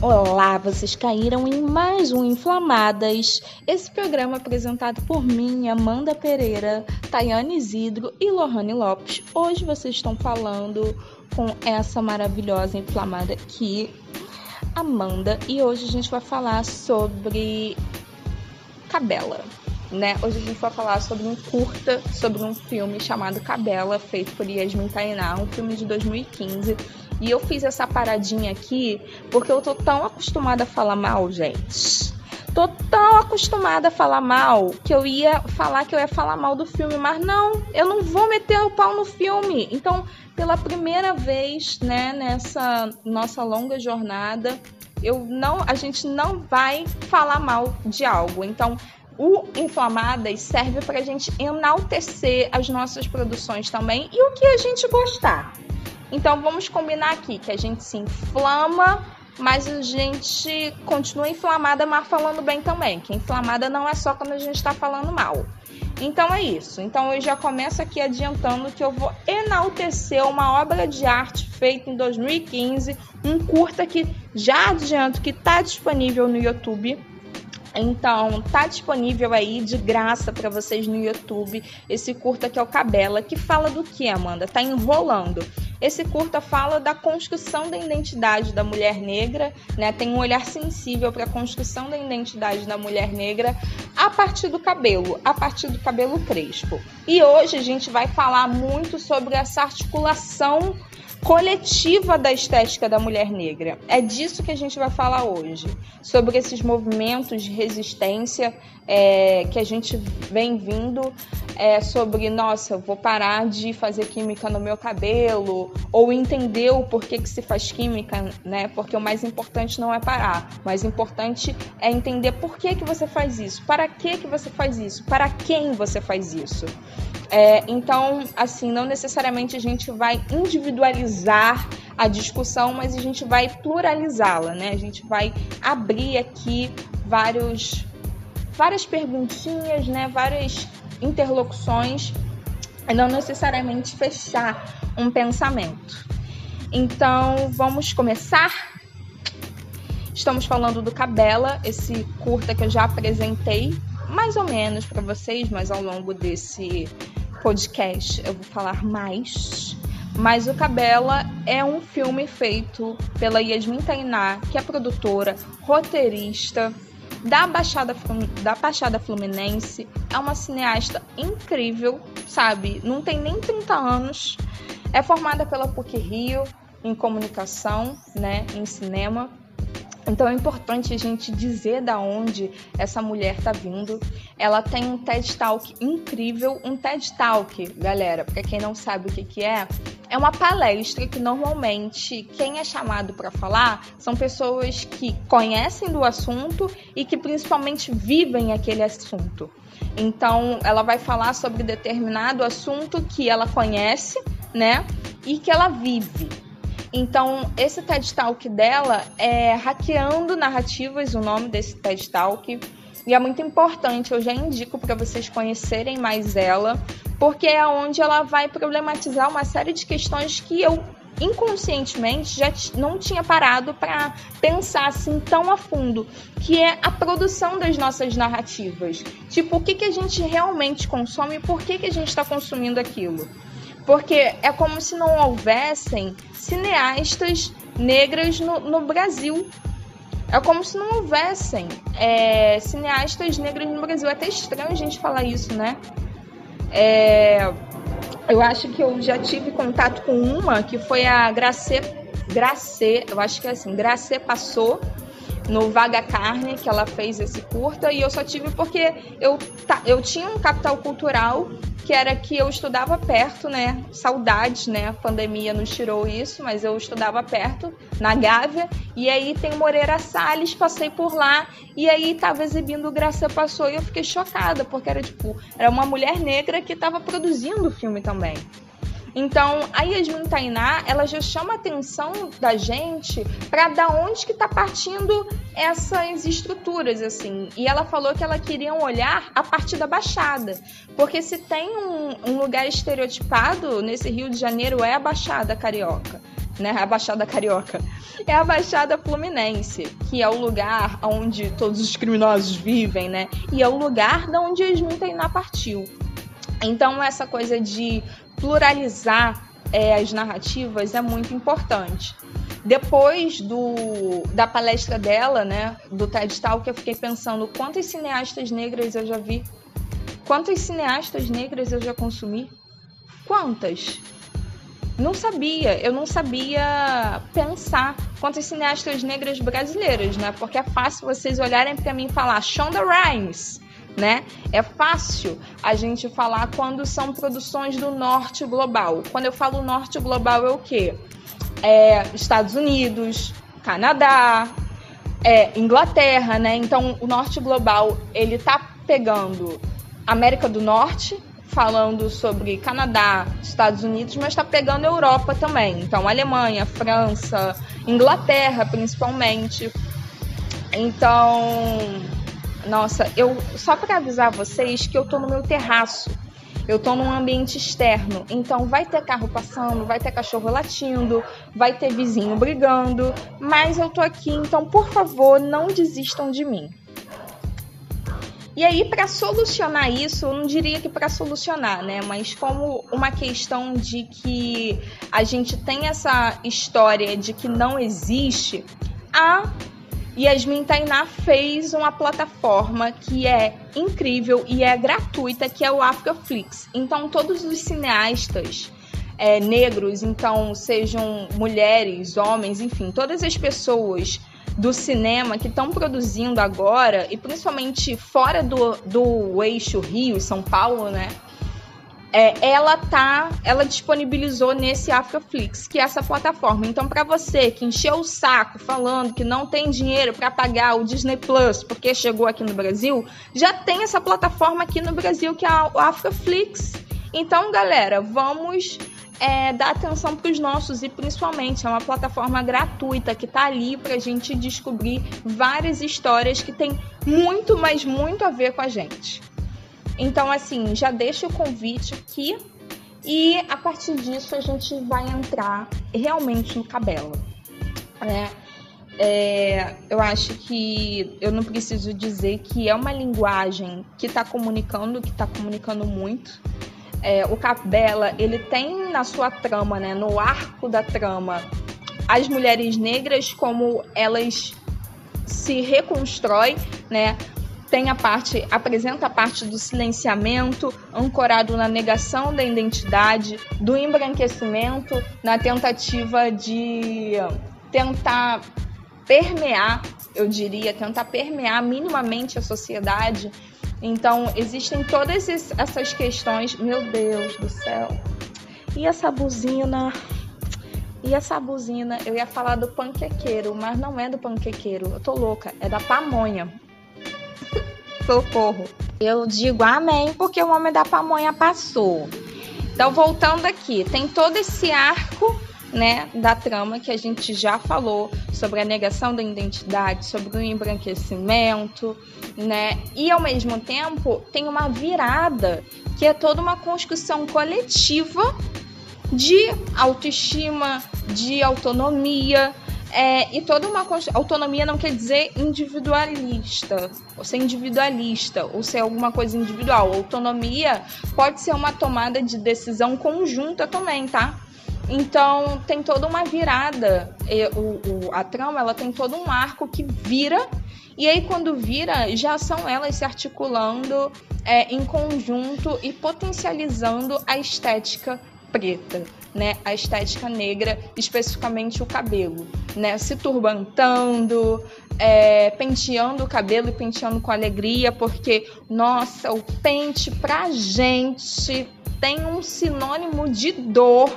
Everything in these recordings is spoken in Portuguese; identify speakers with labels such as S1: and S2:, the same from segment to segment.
S1: Olá, vocês caíram em mais um Inflamadas, esse programa apresentado por mim, Amanda Pereira, Tayane Isidro e Lohane Lopes. Hoje vocês estão falando com essa maravilhosa inflamada aqui, Amanda, e hoje a gente vai falar sobre Cabela. Né? Hoje a gente vai falar sobre um curta, sobre um filme chamado Cabela, feito por Yasmin Tainá, um filme de 2015 e eu fiz essa paradinha aqui porque eu tô tão acostumada a falar mal, gente. Tô tão acostumada a falar mal que eu ia falar que eu ia falar mal do filme, mas não, eu não vou meter o pau no filme. Então, pela primeira vez, né, nessa nossa longa jornada, eu não, a gente não vai falar mal de algo. Então, o Inflamadas serve para a gente enaltecer as nossas produções também e o que a gente gostar. Então vamos combinar aqui que a gente se inflama, mas a gente continua inflamada, mas falando bem também. Que inflamada não é só quando a gente está falando mal. Então é isso. Então eu já começo aqui adiantando que eu vou enaltecer uma obra de arte feita em 2015, um curta que já adianto que está disponível no YouTube então, tá disponível aí de graça para vocês no YouTube esse curta que é o Cabela, que fala do que, Amanda? Tá enrolando. Esse curta fala da construção da identidade da mulher negra, né? Tem um olhar sensível para a construção da identidade da mulher negra a partir do cabelo, a partir do cabelo crespo. E hoje a gente vai falar muito sobre essa articulação coletiva da estética da mulher negra. É disso que a gente vai falar hoje, sobre esses movimentos de resistência é, que a gente vem vindo, é, sobre, nossa, eu vou parar de fazer química no meu cabelo, ou entender o porquê que se faz química, né? Porque o mais importante não é parar, o mais importante é entender por que, que você faz isso, para que, que você faz isso, para quem você faz isso. É, então, assim, não necessariamente a gente vai individualizar a discussão, mas a gente vai pluralizá-la, né? A gente vai abrir aqui vários, várias perguntinhas, né? Várias interlocuções, e não necessariamente fechar um pensamento. Então, vamos começar? Estamos falando do Cabela, esse curta que eu já apresentei mais ou menos para vocês, mas ao longo desse podcast eu vou falar mais. Mas o Cabela é um filme feito pela Yasmin Tainá, que é produtora, roteirista da Baixada, da Baixada Fluminense. É uma cineasta incrível, sabe? Não tem nem 30 anos. É formada pela PUC Rio em comunicação, né, em cinema. Então é importante a gente dizer da onde essa mulher tá vindo. Ela tem um TED Talk incrível, um TED Talk, galera, para quem não sabe o que que é, é uma palestra que normalmente quem é chamado para falar são pessoas que conhecem do assunto e que principalmente vivem aquele assunto. Então, ela vai falar sobre determinado assunto que ela conhece, né? E que ela vive. Então, esse TED Talk dela é Hackeando Narrativas, o nome desse TED Talk. E é muito importante, eu já indico para vocês conhecerem mais ela, porque é onde ela vai problematizar uma série de questões que eu inconscientemente já não tinha parado para pensar assim tão a fundo, que é a produção das nossas narrativas. Tipo, o que, que a gente realmente consome e por que, que a gente está consumindo aquilo. Porque é como se não houvessem cineastas negras no, no Brasil. É como se não houvessem é, cineastas negras no Brasil. É até estranho a gente falar isso, né? É, eu acho que eu já tive contato com uma que foi a Gracê, Gracê eu acho que é assim, Gracê Passou no Vaga Carne, que ela fez esse curta, e eu só tive porque eu, eu tinha um capital cultural que era que eu estudava perto, né? Saudades, né? A pandemia nos tirou isso, mas eu estudava perto, na Gávea, e aí tem Moreira Salles, passei por lá, e aí tava exibindo Graça Passou, e eu fiquei chocada, porque era tipo, era uma mulher negra que tava produzindo o filme também. Então, a Yasmin Tainá, ela já chama a atenção da gente para da onde que está partindo essas estruturas, assim. E ela falou que ela queria um olhar a partir da Baixada. Porque se tem um, um lugar estereotipado nesse Rio de Janeiro é a Baixada Carioca né? A Baixada Carioca. É a Baixada Fluminense, que é o lugar onde todos os criminosos vivem, né? E é o lugar de onde Yasmin Tainá partiu. Então, essa coisa de pluralizar é, as narrativas é muito importante. Depois do, da palestra dela, né, do TED Talk, eu fiquei pensando quantas cineastas negras eu já vi, quantas cineastas negras eu já consumi, quantas? Não sabia, eu não sabia pensar quantas cineastas negras brasileiras, né? Porque é fácil vocês olharem para mim e falar Shonda Rhimes, né? É fácil a gente falar quando são produções do norte global. Quando eu falo norte global é o quê? É Estados Unidos, Canadá, é Inglaterra, né? Então o norte global ele tá pegando América do Norte, falando sobre Canadá, Estados Unidos, mas está pegando Europa também. Então Alemanha, França, Inglaterra principalmente. Então nossa, eu só para avisar vocês que eu tô no meu terraço. Eu tô num ambiente externo, então vai ter carro passando, vai ter cachorro latindo, vai ter vizinho brigando, mas eu tô aqui, então por favor, não desistam de mim. E aí, para solucionar isso, eu não diria que para solucionar, né? Mas como uma questão de que a gente tem essa história de que não existe, a Yasmin Tainá fez uma plataforma que é incrível e é gratuita, que é o Africaflix. Então, todos os cineastas é, negros, então sejam mulheres, homens, enfim, todas as pessoas do cinema que estão produzindo agora, e principalmente fora do, do eixo Rio São Paulo, né? É, ela tá, ela disponibilizou nesse Africaflix, que é essa plataforma. Então, para você que encheu o saco falando que não tem dinheiro para pagar o Disney Plus porque chegou aqui no Brasil, já tem essa plataforma aqui no Brasil que é o Africaflix. Então, galera, vamos é, dar atenção para os nossos e principalmente é uma plataforma gratuita que está ali para a gente descobrir várias histórias que tem muito, mas muito a ver com a gente. Então, assim, já deixa o convite aqui e a partir disso a gente vai entrar realmente no cabelo, né? É, eu acho que eu não preciso dizer que é uma linguagem que está comunicando, que está comunicando muito. É, o Cabela, ele tem na sua trama, né, no arco da trama, as mulheres negras como elas se reconstroem, né? Tem a parte, apresenta a parte do silenciamento, ancorado na negação da identidade, do embranquecimento, na tentativa de tentar permear, eu diria, tentar permear minimamente a sociedade. Então, existem todas essas questões. Meu Deus do céu. E essa buzina? E essa buzina, eu ia falar do panquequeiro, mas não é do panquequeiro. Eu tô louca, é da pamonha socorro. Eu digo amém porque o homem da pamonha passou. Então, voltando aqui, tem todo esse arco né, da trama que a gente já falou sobre a negação da identidade, sobre o embranquecimento, né? E ao mesmo tempo tem uma virada que é toda uma construção coletiva de autoestima, de autonomia, é, e toda uma autonomia não quer dizer individualista, ou ser individualista, ou ser alguma coisa individual. Autonomia pode ser uma tomada de decisão conjunta também, tá? Então tem toda uma virada. O, o, a trama ela tem todo um arco que vira, e aí quando vira, já são elas se articulando é, em conjunto e potencializando a estética preta, né? A estética negra, especificamente o cabelo, né? Se turbantando, é, penteando o cabelo e penteando com alegria, porque, nossa, o pente pra gente tem um sinônimo de dor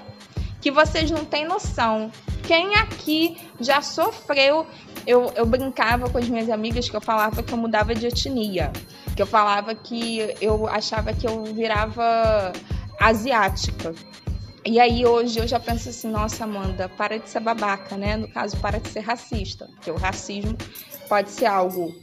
S1: que vocês não têm noção. Quem aqui já sofreu? Eu, eu brincava com as minhas amigas que eu falava que eu mudava de etnia, que eu falava que eu achava que eu virava asiática. E aí hoje eu já penso assim, nossa Amanda, para de ser babaca, né? No caso, para de ser racista, porque o racismo pode ser algo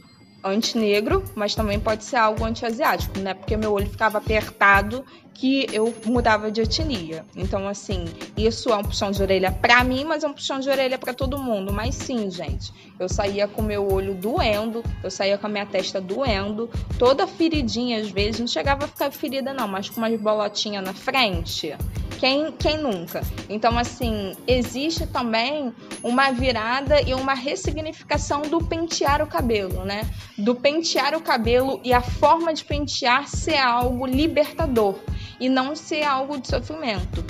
S1: anti-negro, mas também pode ser algo anti-asiático, né? Porque meu olho ficava apertado que eu mudava de etnia. Então, assim, isso é um puxão de orelha para mim, mas é um puxão de orelha para todo mundo. Mas sim, gente, eu saía com meu olho doendo, eu saía com a minha testa doendo, toda feridinha às vezes, não chegava a ficar ferida não, mas com umas bolotinhas na frente. Quem, quem nunca? Então, assim, existe também uma virada e uma ressignificação do pentear o cabelo, né? Do pentear o cabelo e a forma de pentear ser algo libertador e não ser algo de sofrimento.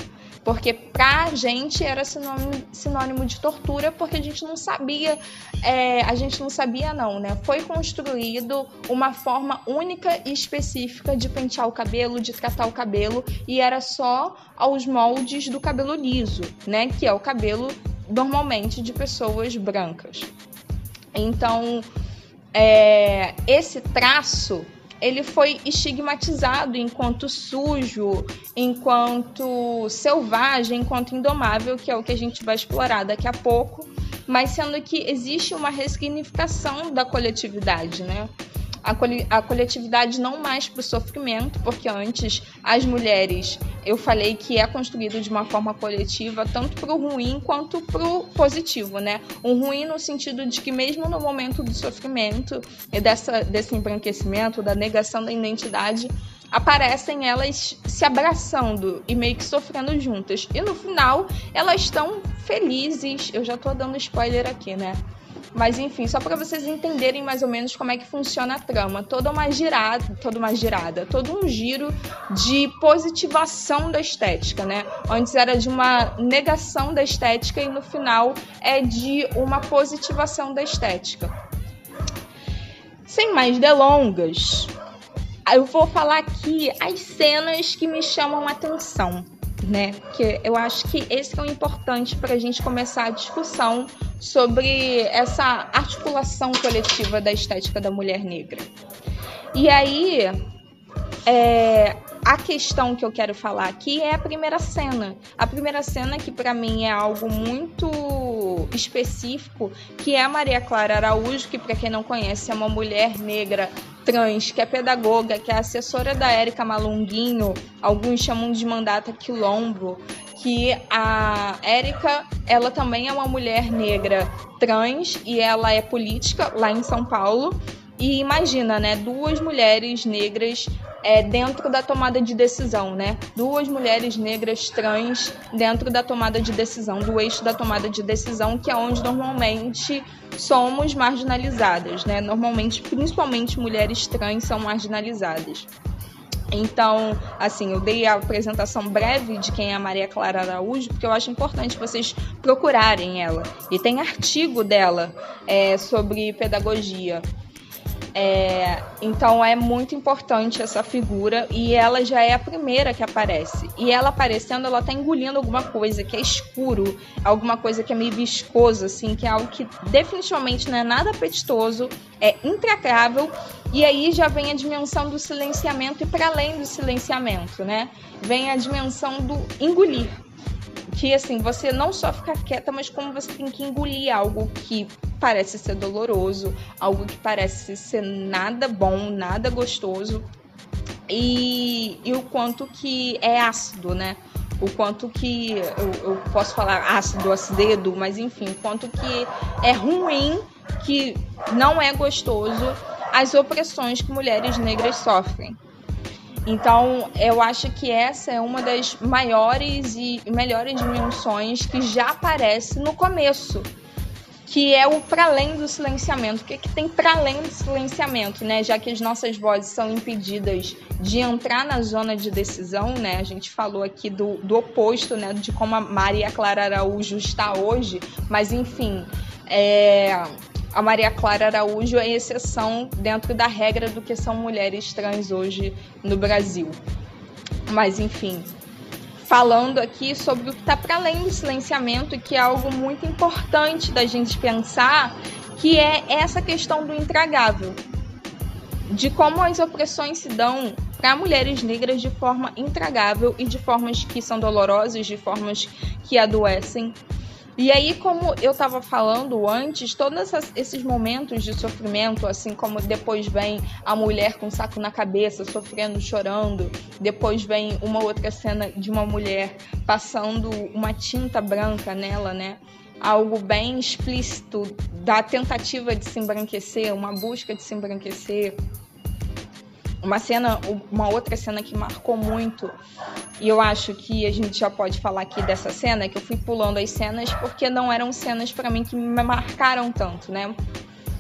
S1: Porque pra gente era sinônimo, sinônimo de tortura, porque a gente não sabia, é, a gente não sabia não, né? Foi construído uma forma única e específica de pentear o cabelo, de tratar o cabelo, e era só aos moldes do cabelo liso, né? Que é o cabelo normalmente de pessoas brancas. Então, é, esse traço ele foi estigmatizado enquanto sujo, enquanto selvagem, enquanto indomável, que é o que a gente vai explorar daqui a pouco, mas sendo que existe uma ressignificação da coletividade, né? A, coletividade não mais para o sofrimento, porque antes as mulheres, eu falei que é construído de uma forma coletiva, tanto para o ruim quanto para o positivo, né? Um ruim no sentido de que mesmo no momento do sofrimento e dessa, desse embranquecimento, da negação da identidade, aparecem elas se abraçando e meio que sofrendo juntas. E no final, elas estão felizes. Eu já tô dando spoiler aqui, né? Mas enfim, só para vocês entenderem mais ou menos como é que funciona a trama. Toda uma girada, toda uma girada, todo um giro de positivação da estética, né? Antes era de uma negação da estética e no final é de uma positivação da estética. Sem mais delongas, eu vou falar aqui as cenas que me chamam a atenção né? Que eu acho que esse é o importante para a gente começar a discussão sobre essa articulação coletiva da estética da mulher negra. E aí, é, a questão que eu quero falar aqui é a primeira cena. A primeira cena que para mim é algo muito específico, que é a Maria Clara Araújo, que para quem não conhece é uma mulher negra trans, que é pedagoga, que é assessora da Érica Malunguinho, alguns chamam de mandata quilombo, que a Érica, ela também é uma mulher negra trans e ela é política lá em São Paulo. E imagina, né, duas mulheres negras é, dentro da tomada de decisão, né? Duas mulheres negras trans dentro da tomada de decisão, do eixo da tomada de decisão, que é onde normalmente somos marginalizadas, né? Normalmente, principalmente mulheres trans são marginalizadas. Então, assim, eu dei a apresentação breve de quem é a Maria Clara Araújo, porque eu acho importante vocês procurarem ela. E tem artigo dela é, sobre pedagogia. É, então é muito importante essa figura e ela já é a primeira que aparece. E ela aparecendo, ela tá engolindo alguma coisa que é escuro, alguma coisa que é meio viscoso, assim, que é algo que definitivamente não é nada apetitoso, é intracável. E aí já vem a dimensão do silenciamento e para além do silenciamento, né? Vem a dimensão do engolir que assim, você não só fica quieta, mas como você tem que engolir algo que parece ser doloroso, algo que parece ser nada bom, nada gostoso. E, e o quanto que é ácido, né? O quanto que eu, eu posso falar ácido, acidedo, mas enfim, o quanto que é ruim, que não é gostoso as opressões que mulheres negras sofrem. Então, eu acho que essa é uma das maiores e melhores dimensões que já aparece no começo, que é o para além do silenciamento. O que, é que tem para além do silenciamento, né? Já que as nossas vozes são impedidas de entrar na zona de decisão, né? A gente falou aqui do, do oposto, né? De como a Maria Clara Araújo está hoje, mas enfim, é, a Maria Clara Araújo é exceção dentro da regra do que são mulheres trans hoje no Brasil. Mas, enfim, falando aqui sobre o que está para além do silenciamento, que é algo muito importante da gente pensar, que é essa questão do intragável. De como as opressões se dão para mulheres negras de forma intragável e de formas que são dolorosas, de formas que adoecem E aí, como eu estava falando antes, todos esses momentos de sofrimento, assim como depois vem a mulher com um saco na cabeça, sofrendo, chorando, depois vem uma outra cena de uma mulher passando uma tinta branca nela, né? Algo bem explícito da tentativa de se embranquecer, uma busca de se embranquecer. Uma cena, uma outra cena que marcou muito, e eu acho que a gente já pode falar aqui dessa cena, que eu fui pulando as cenas porque não eram cenas para mim que me marcaram tanto, né?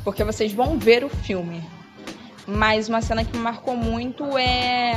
S1: Porque vocês vão ver o filme. Mas uma cena que me marcou muito é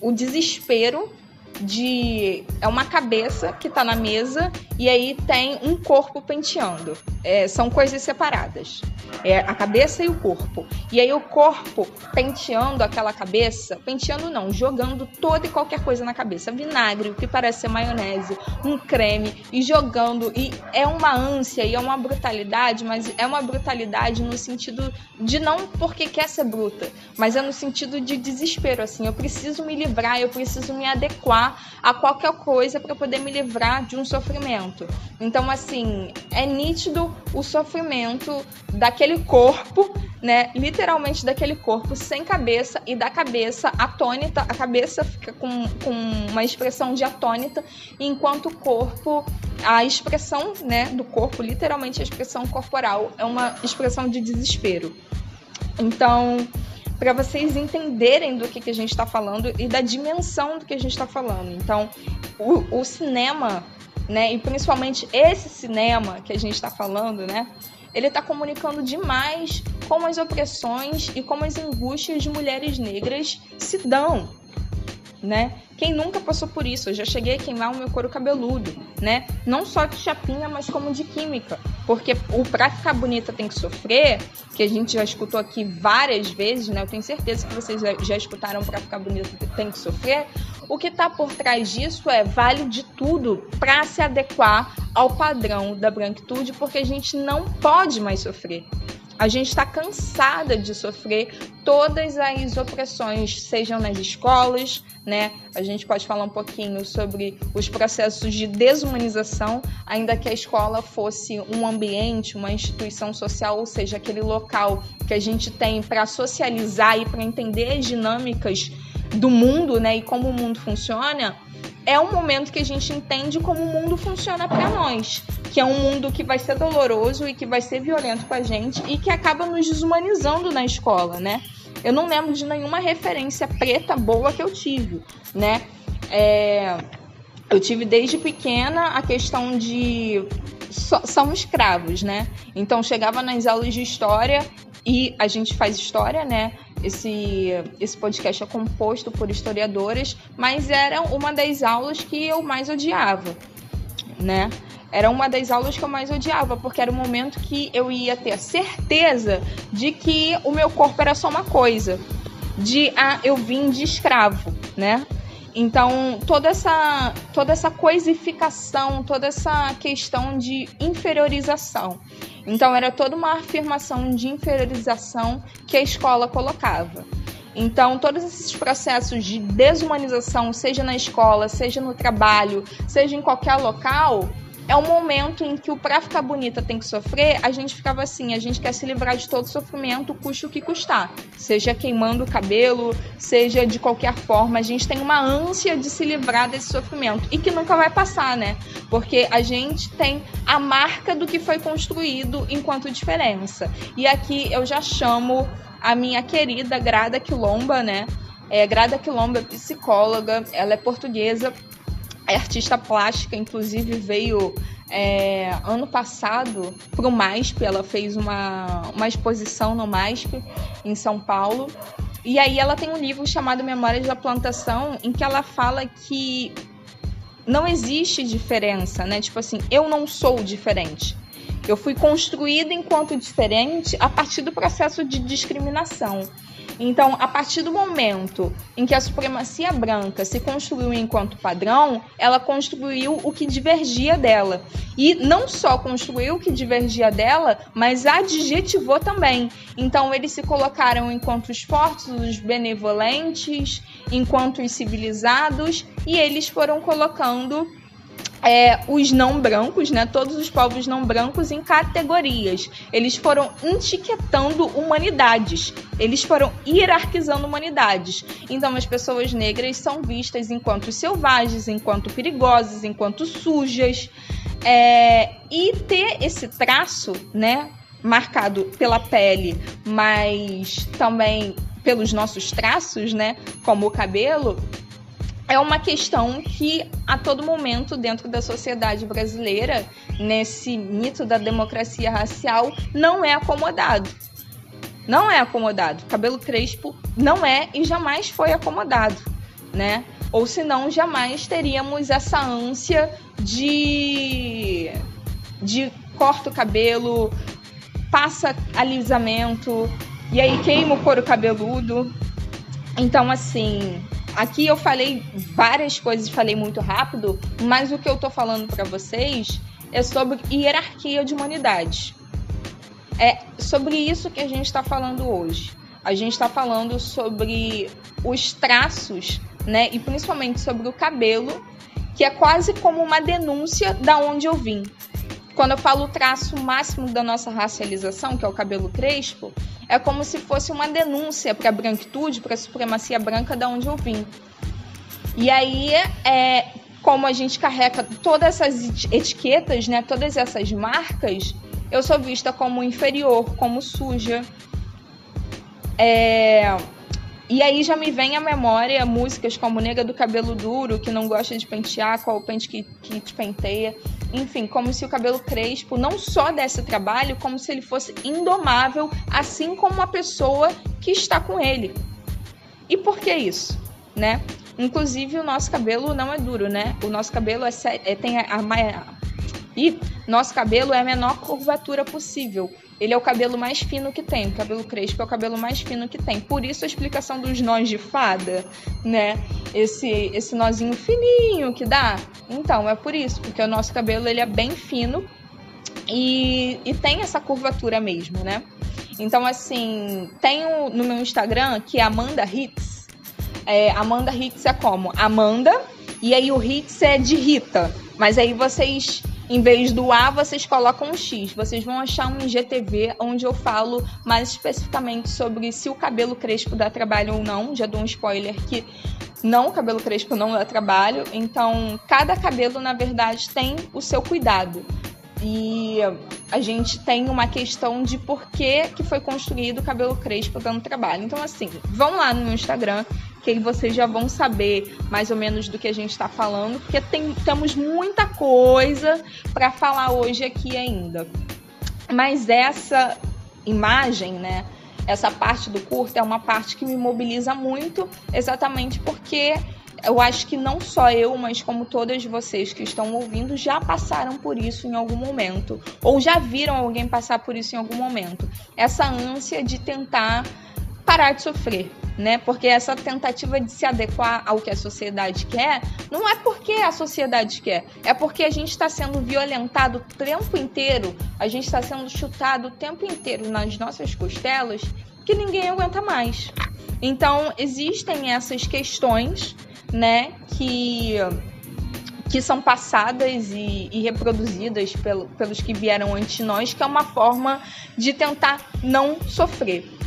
S1: o desespero de. É uma cabeça que tá na mesa e aí tem um corpo penteando. É, são coisas separadas. É a cabeça e o corpo. E aí o corpo penteando aquela cabeça, penteando não, jogando toda e qualquer coisa na cabeça. Vinagre, o que parece ser maionese, um creme, e jogando. E é uma ânsia e é uma brutalidade, mas é uma brutalidade no sentido de não porque quer ser bruta, mas é no sentido de desespero, assim. Eu preciso me livrar, eu preciso me adequar a qualquer coisa para poder me livrar de um sofrimento. Então, assim, é nítido o sofrimento daquele corpo, né? Literalmente daquele corpo sem cabeça e da cabeça atônita. A cabeça fica com, com uma expressão de atônita, enquanto o corpo, a expressão, né, do corpo, literalmente a expressão corporal, é uma expressão de desespero. Então, para vocês entenderem do que, que a gente está falando e da dimensão do que a gente está falando. Então, o, o cinema, né, e principalmente esse cinema que a gente está falando, né, ele está comunicando demais como as opressões e como as angústias de mulheres negras se dão, né? Quem nunca passou por isso? Eu já cheguei a queimar o meu couro cabeludo, né? Não só de chapinha, mas como de química. Porque o pra ficar bonita tem que sofrer, que a gente já escutou aqui várias vezes, né? Eu tenho certeza que vocês já escutaram pra ficar bonita tem que sofrer. O que tá por trás disso é vale de tudo para se adequar ao padrão da branquitude, porque a gente não pode mais sofrer. A gente está cansada de sofrer todas as opressões, sejam nas escolas, né? A gente pode falar um pouquinho sobre os processos de desumanização, ainda que a escola fosse um ambiente, uma instituição social, ou seja, aquele local que a gente tem para socializar e para entender as dinâmicas do mundo, né? E como o mundo funciona é um momento que a gente entende como o mundo funciona para nós, que é um mundo que vai ser doloroso e que vai ser violento com a gente e que acaba nos desumanizando na escola, né? Eu não lembro de nenhuma referência preta boa que eu tive, né? É, eu tive desde pequena a questão de são escravos, né? Então chegava nas aulas de história e a gente faz história, né? Esse, esse podcast é composto por historiadores, mas era uma das aulas que eu mais odiava, né? Era uma das aulas que eu mais odiava, porque era o momento que eu ia ter a certeza de que o meu corpo era só uma coisa, de ah, eu vim de escravo, né? Então, toda essa, toda essa coisificação, toda essa questão de inferiorização. Então, era toda uma afirmação de inferiorização que a escola colocava. Então, todos esses processos de desumanização, seja na escola, seja no trabalho, seja em qualquer local, é um momento em que o pra ficar bonita tem que sofrer, a gente ficava assim, a gente quer se livrar de todo sofrimento, custe o que custar. Seja queimando o cabelo, seja de qualquer forma, a gente tem uma ânsia de se livrar desse sofrimento. E que nunca vai passar, né? Porque a gente tem a marca do que foi construído enquanto diferença. E aqui eu já chamo a minha querida Grada Quilomba, né? É, Grada Quilomba é psicóloga, ela é portuguesa, é artista plástica, inclusive veio é, ano passado para o MASP, ela fez uma, uma exposição no MASP em São Paulo. E aí ela tem um livro chamado Memórias da Plantação, em que ela fala que não existe diferença, né? Tipo assim, eu não sou diferente. Eu fui construída enquanto diferente a partir do processo de discriminação. Então, a partir do momento em que a supremacia branca se construiu enquanto padrão, ela construiu o que divergia dela. E não só construiu o que divergia dela, mas adjetivou também. Então, eles se colocaram enquanto os fortes, os benevolentes, enquanto os civilizados, e eles foram colocando é, os não brancos, né, todos os povos não brancos em categorias. Eles foram etiquetando humanidades, eles foram hierarquizando humanidades. Então as pessoas negras são vistas enquanto selvagens, enquanto perigosas, enquanto sujas. É, e ter esse traço, né, marcado pela pele, mas também pelos nossos traços, né, como o cabelo, é uma questão que a todo momento dentro da sociedade brasileira, nesse mito da democracia racial, não é acomodado. Não é acomodado. Cabelo crespo não é e jamais foi acomodado, né? Ou senão jamais teríamos essa ânsia de de corta o cabelo, passa alisamento e aí queima o couro cabeludo. Então assim, Aqui eu falei várias coisas, falei muito rápido, mas o que eu tô falando para vocês é sobre hierarquia de humanidade. É sobre isso que a gente está falando hoje. A gente está falando sobre os traços, né? E principalmente sobre o cabelo, que é quase como uma denúncia da onde eu vim. Quando eu falo o traço máximo da nossa racialização, que é o cabelo crespo, é como se fosse uma denúncia para a branquitude, para a supremacia branca da onde eu vim. E aí, é, como a gente carrega todas essas etiquetas, né, todas essas marcas, eu sou vista como inferior, como suja. É, e aí já me vem à memória músicas como Nega do Cabelo Duro, que não gosta de pentear, qual o pente que, que te penteia. Enfim, como se o cabelo crespo não só desse trabalho, como se ele fosse indomável, assim como a pessoa que está com ele. E por que isso, né? Inclusive o nosso cabelo não é duro, né? O nosso cabelo é, é tem a, a, e nosso cabelo é a menor curvatura possível. Ele é o cabelo mais fino que tem. O cabelo crespo é o cabelo mais fino que tem. Por isso a explicação dos nós de fada, né? Esse, esse nozinho fininho que dá. Então, é por isso. Porque o nosso cabelo ele é bem fino e, e tem essa curvatura mesmo, né? Então, assim, tenho no meu Instagram que é Amanda Hits. É, Amanda Hits é como? Amanda, e aí o Hits é de Rita. Mas aí vocês em vez do A, vocês colocam um X. Vocês vão achar um IGTV onde eu falo mais especificamente sobre se o cabelo crespo dá trabalho ou não. Já dou um spoiler que não, o cabelo crespo não dá trabalho. Então, cada cabelo, na verdade, tem o seu cuidado. E a gente tem uma questão de por que, que foi construído o cabelo crespo dando trabalho. Então, assim, vão lá no meu Instagram, que aí vocês já vão saber mais ou menos do que a gente está falando, porque tem, temos muita coisa para falar hoje aqui ainda. Mas essa imagem, né? Essa parte do curto é uma parte que me mobiliza muito, exatamente porque eu acho que não só eu, mas como todas vocês que estão ouvindo já passaram por isso em algum momento, ou já viram alguém passar por isso em algum momento. Essa ânsia de tentar parar de sofrer, né? Porque essa tentativa de se adequar ao que a sociedade quer, não é porque a sociedade quer, é porque a gente está sendo violentado o tempo inteiro, a gente está sendo chutado o tempo inteiro nas nossas costelas que ninguém aguenta mais. Então, existem essas questões, né, que que são passadas e, e reproduzidas pelo, pelos que vieram antes de nós, que é uma forma de tentar não sofrer.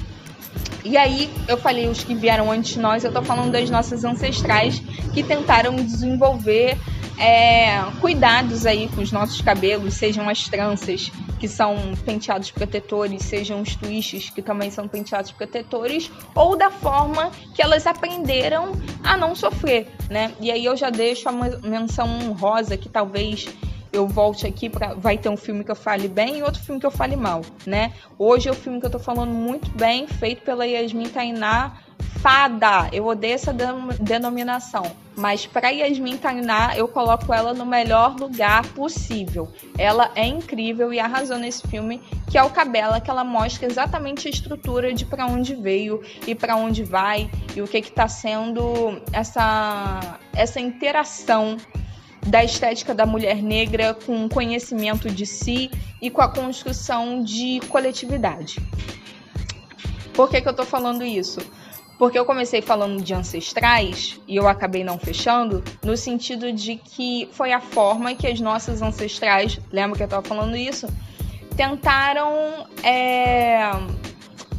S1: E aí, eu falei os que vieram antes de nós, eu tô falando das nossas ancestrais que tentaram desenvolver é, cuidados aí com os nossos cabelos, sejam as tranças, que são penteados protetores, sejam os twists, que também são penteados protetores, ou da forma que elas aprenderam a não sofrer, né? E aí eu já deixo a menção rosa que talvez eu volte aqui para vai ter um filme que eu fale bem e outro filme que eu fale mal, né? Hoje é o filme que eu tô falando muito bem, feito pela Yasmin Tainá, fada. Eu odeio essa denominação, mas para Yasmin Tainá eu coloco ela no melhor lugar possível. Ela é incrível e arrasou nesse filme, que é o Cabela, que ela mostra exatamente a estrutura de para onde veio e para onde vai e o que que tá sendo essa essa interação da estética da mulher negra com conhecimento de si e com a construção de coletividade. Por que, que eu estou falando isso? Porque eu comecei falando de ancestrais e eu acabei não fechando, no sentido de que foi a forma que as nossas ancestrais, lembra que eu estava falando isso, tentaram é,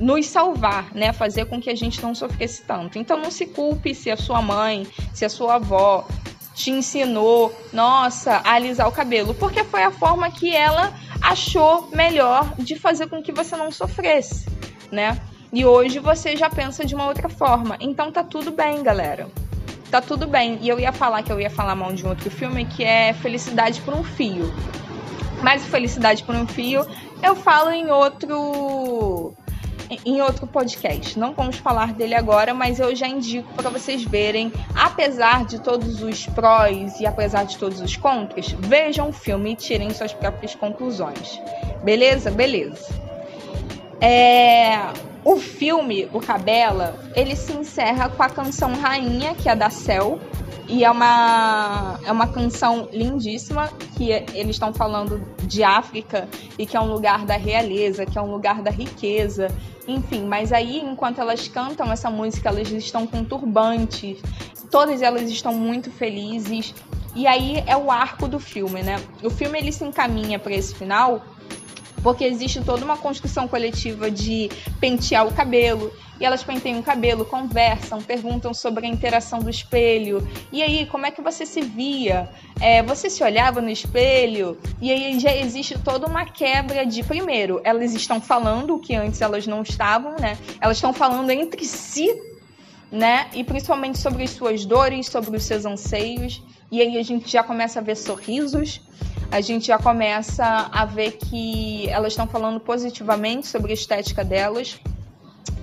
S1: nos salvar, né? Fazer com que a gente não sofresse tanto. Então não se culpe se a sua mãe, se a sua avó te ensinou, nossa, a alisar o cabelo, porque foi a forma que ela achou melhor de fazer com que você não sofresse, né? E hoje você já pensa de uma outra forma. Então tá tudo bem, galera. Tá tudo bem. E eu ia falar que eu ia falar mal de um outro filme que é Felicidade por um Fio. Mas Felicidade por um Fio eu falo em outro em outro podcast. Não vamos falar dele agora, mas eu já indico para vocês verem, apesar de todos os prós e apesar de todos os contras, vejam o filme e tirem suas próprias conclusões. Beleza? Beleza. É, o filme, o Cabela, ele se encerra com a canção Rainha, que é da Cell. E é uma, é uma canção lindíssima, que eles estão falando de África e que é um lugar da realeza, que é um lugar da riqueza, enfim. Mas aí, enquanto elas cantam essa música, elas estão com turbantes, todas elas estão muito felizes. E aí é o arco do filme, né? O filme ele se encaminha para esse final porque existe toda uma construção coletiva de pentear o cabelo. E elas penteiam o cabelo, conversam, perguntam sobre a interação do espelho. E aí, como é que você se via? É, você se olhava no espelho? E aí já existe toda uma quebra de, primeiro, elas estão falando o que antes elas não estavam, né? Elas estão falando entre si, né? E principalmente sobre as suas dores, sobre os seus anseios. E aí a gente já começa a ver sorrisos a gente já começa a ver que elas estão falando positivamente sobre a estética delas.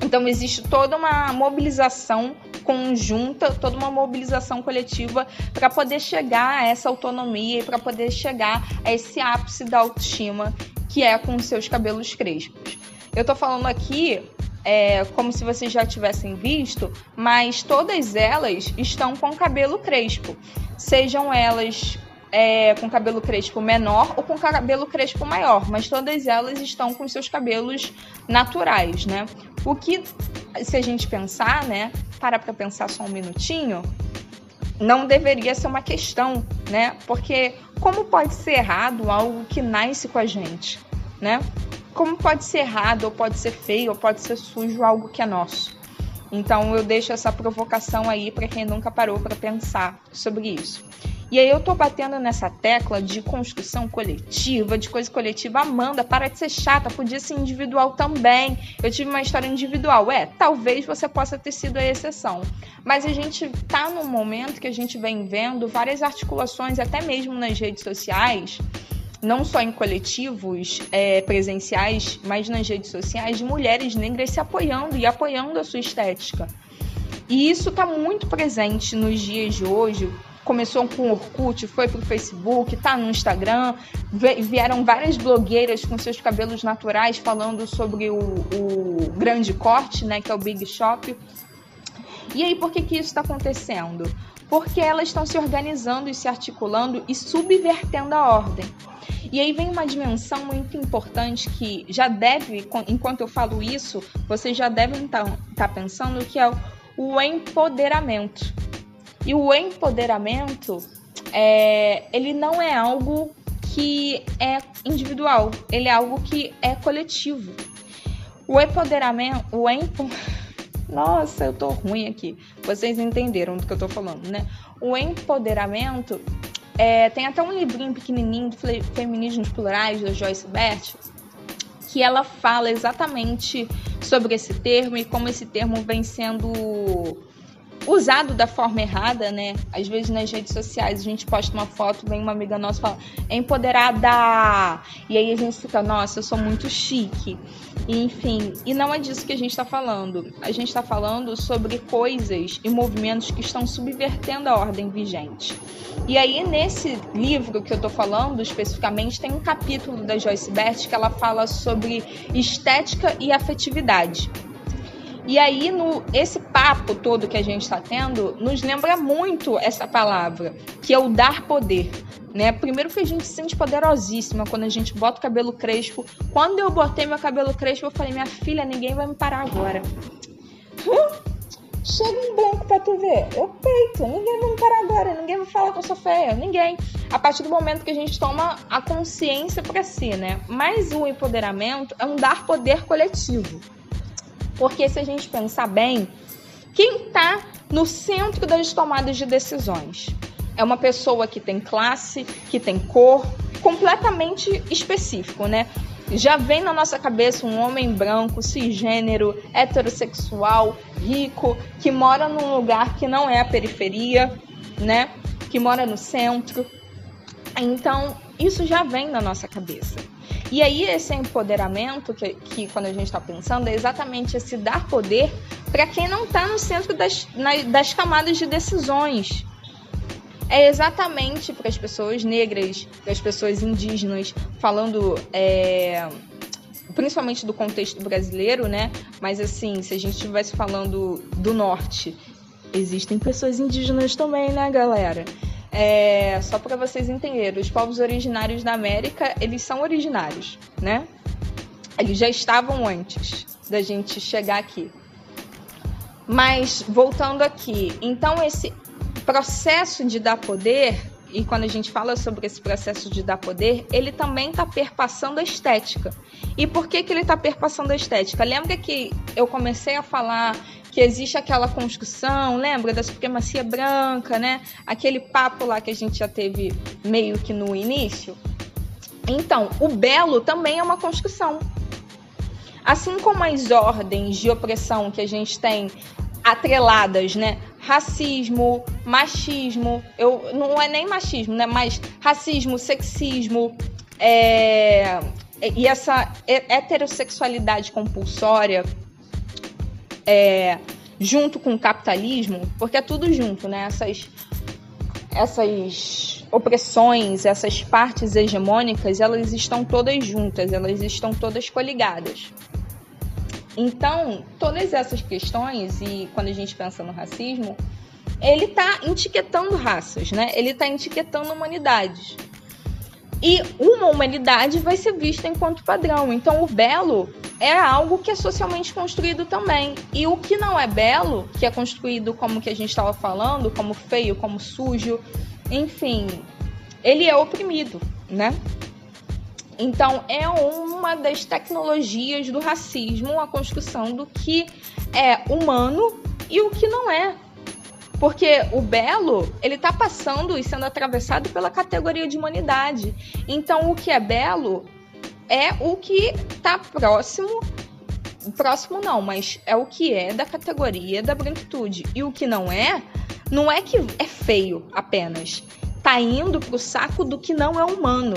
S1: Então existe toda uma mobilização conjunta, toda uma mobilização coletiva para poder chegar a essa autonomia e para poder chegar a esse ápice da autoestima que é com seus cabelos crespos. Eu tô falando aqui é, como se vocês já tivessem visto, mas todas elas estão com cabelo crespo, sejam elas é, com cabelo crespo menor ou com cabelo crespo maior, mas todas elas estão com seus cabelos naturais, né? O que, se a gente pensar, né? Para para pensar só um minutinho, não deveria ser uma questão, né? Porque como pode ser errado algo que nasce com a gente, né? Como pode ser errado, ou pode ser feio, ou pode ser sujo algo que é nosso? Então eu deixo essa provocação aí para quem nunca parou para pensar sobre isso. E aí eu tô batendo nessa tecla de construção coletiva, de coisa coletiva. Amanda, para de ser chata, podia ser individual também. Eu tive uma história individual. É, talvez você possa ter sido a exceção. Mas a gente tá num momento que a gente vem vendo várias articulações, até mesmo nas redes sociais, não só em coletivos é, presenciais, mas nas redes sociais, de mulheres negras se apoiando e apoiando a sua estética. E isso está muito presente nos dias de hoje, começou com o Orkut, foi pro Facebook, tá no Instagram, vieram várias blogueiras com seus cabelos naturais falando sobre o, o grande corte, né, que é o Big Shop. E aí, por que que isso está acontecendo? Porque elas estão se organizando e se articulando e subvertendo a ordem. E aí vem uma dimensão muito importante que já deve, enquanto eu falo isso, vocês já devem estar tá, tá pensando que é o empoderamento. E o empoderamento, é, ele não é algo que é individual, ele é algo que é coletivo. O empoderamento, o empo... Nossa, eu tô ruim aqui. Vocês entenderam do que eu tô falando, né? O empoderamento é, tem até um livrinho pequenininho de Feminismos Plurais da Joyce Bert que ela fala exatamente sobre esse termo e como esse termo vem sendo usado da forma errada, né? Às vezes nas redes sociais a gente posta uma foto, vem uma amiga nossa e fala, é empoderada! E aí a gente fica, nossa, eu sou muito chique. E, enfim, e não é disso que a gente está falando. A gente está falando sobre coisas e movimentos que estão subvertendo a ordem vigente. E aí, nesse livro que eu tô falando especificamente, tem um capítulo da Joyce Bert que ela fala sobre estética e afetividade. E aí, no, esse papo todo que a gente está tendo nos lembra muito essa palavra, que é o dar poder. Né? Primeiro que a gente se sente poderosíssima quando a gente bota o cabelo crespo. Quando eu botei meu cabelo crespo, eu falei, minha filha, ninguém vai me parar agora. Uh! Chega um branco pra tu ver. Eu peito. Ninguém vai me parar agora. Ninguém vai falar que eu sou feia. Ninguém. A partir do momento que a gente toma a consciência para si, né? Mas o empoderamento é um dar poder coletivo. Porque se a gente pensar bem, quem tá no centro das tomadas de decisões? É uma pessoa que tem classe, que tem cor, completamente específico, né? Já vem na nossa cabeça um homem branco, cisgênero, heterossexual, rico, que mora num lugar que não é a periferia, né? Que mora no centro. Então, isso já vem na nossa cabeça. E aí, esse empoderamento, que, que quando a gente está pensando, é exatamente esse dar poder para quem não está no centro das, na, das camadas de decisões é exatamente para as pessoas negras, para as pessoas indígenas, falando é, principalmente do contexto brasileiro, né? Mas assim, se a gente estivesse falando do norte, existem pessoas indígenas também, né, galera? É, só para vocês entenderem, os povos originários da América, eles são originários, né? Eles já estavam antes da gente chegar aqui. Mas voltando aqui, então esse processo de dar poder, e quando a gente fala sobre esse processo de dar poder, ele também está perpassando a estética. E por que, que ele está perpassando a estética? Lembra que eu comecei a falar que existe aquela construção, lembra da supremacia branca, né? Aquele papo lá que a gente já teve meio que no início. Então, o belo também é uma construção. Assim como as ordens de opressão que a gente tem atreladas, né? Racismo, machismo, eu não é nem machismo, né? Mas racismo, sexismo, é, e essa heterossexualidade compulsória, é, junto com o capitalismo, porque é tudo junto, né? Essas, essas opressões, essas partes hegemônicas, elas estão todas juntas, elas estão todas coligadas. Então, todas essas questões, e quando a gente pensa no racismo, ele está etiquetando raças, né? Ele está etiquetando humanidades. E uma humanidade vai ser vista enquanto padrão. Então, o belo é algo que é socialmente construído também. E o que não é belo, que é construído como que a gente estava falando, como feio, como sujo, enfim, ele é oprimido, né? Então, é uma das tecnologias do racismo a construção do que é humano e o que não é. Porque o belo, ele está passando e sendo atravessado pela categoria de humanidade. Então, o que é belo é o que está próximo próximo não, mas é o que é da categoria da branquitude. E o que não é, não é que é feio apenas. Tá indo pro saco do que não é humano.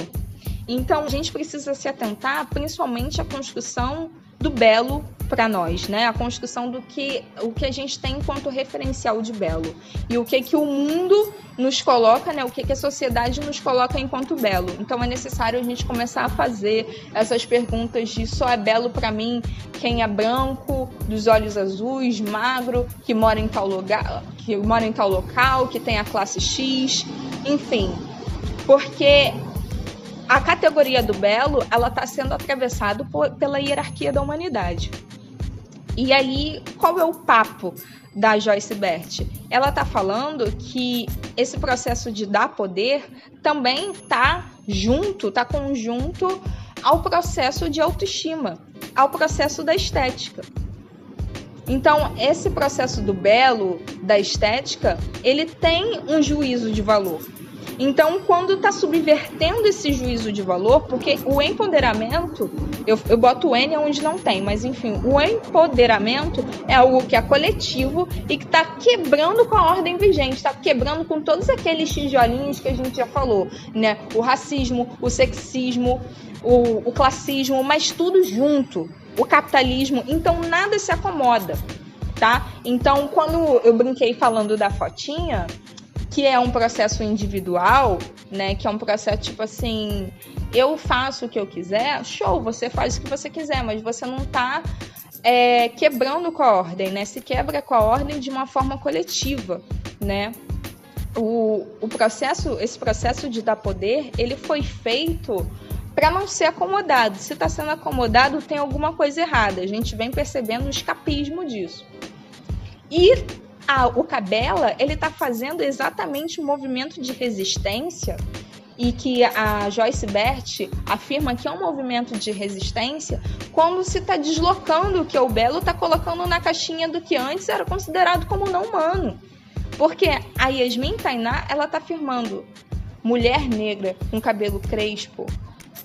S1: Então, a gente precisa se atentar principalmente à construção do belo para nós, né? A construção do que o que a gente tem enquanto referencial de belo e o que que o mundo nos coloca, né? O que que a sociedade nos coloca enquanto belo. Então é necessário a gente começar a fazer essas perguntas de só é belo para mim quem é branco, dos olhos azuis, magro, que mora em tal lugar, que mora em tal local, que tem a classe X, enfim. Porque a categoria do belo ela está sendo atravessada pela hierarquia da humanidade. E ali, qual é o papo da Joyce Bert? Ela está falando que esse processo de dar poder também está junto, está conjunto ao processo de autoestima, ao processo da estética. Então, esse processo do belo, da estética, ele tem um juízo de valor. Então, quando está subvertendo esse juízo de valor, porque o empoderamento, eu, eu boto o N onde não tem, mas enfim, o empoderamento é algo que é coletivo e que está quebrando com a ordem vigente, está quebrando com todos aqueles tijolinhos que a gente já falou, né? O racismo, o sexismo, o, o classismo, mas tudo junto. O capitalismo, então nada se acomoda, tá? Então, quando eu brinquei falando da fotinha, que é um processo individual, né? Que é um processo tipo assim, eu faço o que eu quiser, show, você faz o que você quiser, mas você não tá é, quebrando com a ordem, né? Se quebra com a ordem de uma forma coletiva, né? O, o processo, esse processo de dar poder, ele foi feito para não ser acomodado. Se está sendo acomodado, tem alguma coisa errada. A gente vem percebendo o escapismo disso. E a, o Cabela, ele está fazendo exatamente um movimento de resistência e que a Joyce Bert afirma que é um movimento de resistência quando se está deslocando o que o Belo está colocando na caixinha do que antes era considerado como não humano. Porque a Yasmin Tainá, ela está afirmando mulher negra com cabelo crespo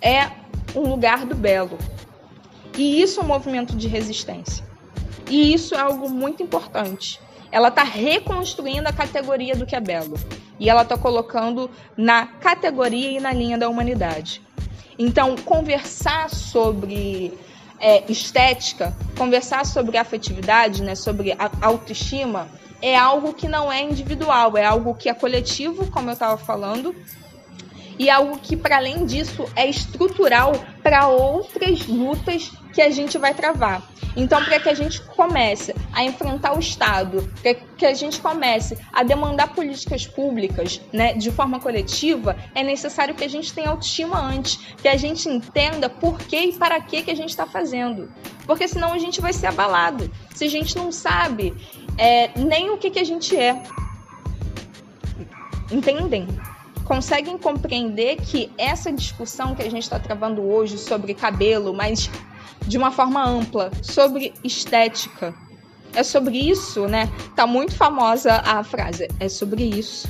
S1: é um lugar do belo. E isso é um movimento de resistência. E isso é algo muito importante. Ela está reconstruindo a categoria do que é belo. E ela está colocando na categoria e na linha da humanidade. Então, conversar sobre é, estética, conversar sobre afetividade, né, sobre autoestima, é algo que não é individual, é algo que é coletivo, como eu estava falando, e algo que, para além disso, é estrutural para outras lutas que a gente vai travar. Então, para que a gente comece a enfrentar o Estado, para que a gente comece a demandar políticas públicas né, de forma coletiva, é necessário que a gente tenha autoestima antes, que a gente entenda por que e para que, que a gente está fazendo. Porque senão a gente vai ser abalado. Se a gente não sabe é, nem o que, que a gente é. Entendem? Conseguem compreender que essa discussão que a gente está travando hoje sobre cabelo, mas de uma forma ampla, sobre estética, é sobre isso, né? Tá muito famosa a frase, é sobre isso.